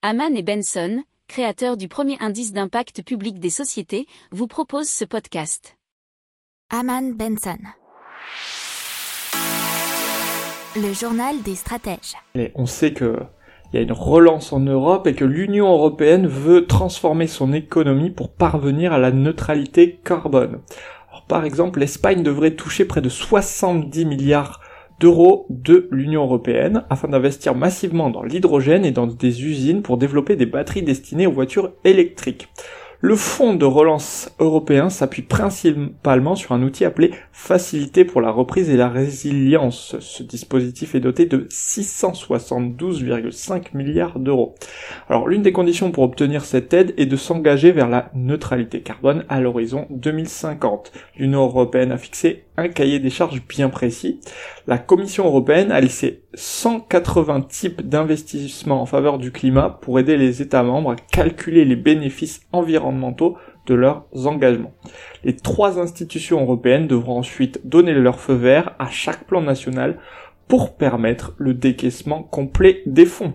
Haman et Benson, créateurs du premier indice d'impact public des sociétés, vous proposent ce podcast. Haman Benson. Le journal des stratèges. Et on sait que il y a une relance en Europe et que l'Union européenne veut transformer son économie pour parvenir à la neutralité carbone. Alors, par exemple, l'Espagne devrait toucher près de 70 milliards d'euros de l'Union européenne afin d'investir massivement dans l'hydrogène et dans des usines pour développer des batteries destinées aux voitures électriques. Le fonds de relance européen s'appuie principalement sur un outil appelé Facilité pour la reprise et la résilience. Ce dispositif est doté de 672,5 milliards d'euros. Alors l'une des conditions pour obtenir cette aide est de s'engager vers la neutralité carbone à l'horizon 2050. L'Union européenne a fixé un cahier des charges bien précis. La Commission européenne a laissé 180 types d'investissements en faveur du climat pour aider les États membres à calculer les bénéfices environnementaux de leurs engagements. Les trois institutions européennes devront ensuite donner leur feu vert à chaque plan national pour permettre le décaissement complet des fonds.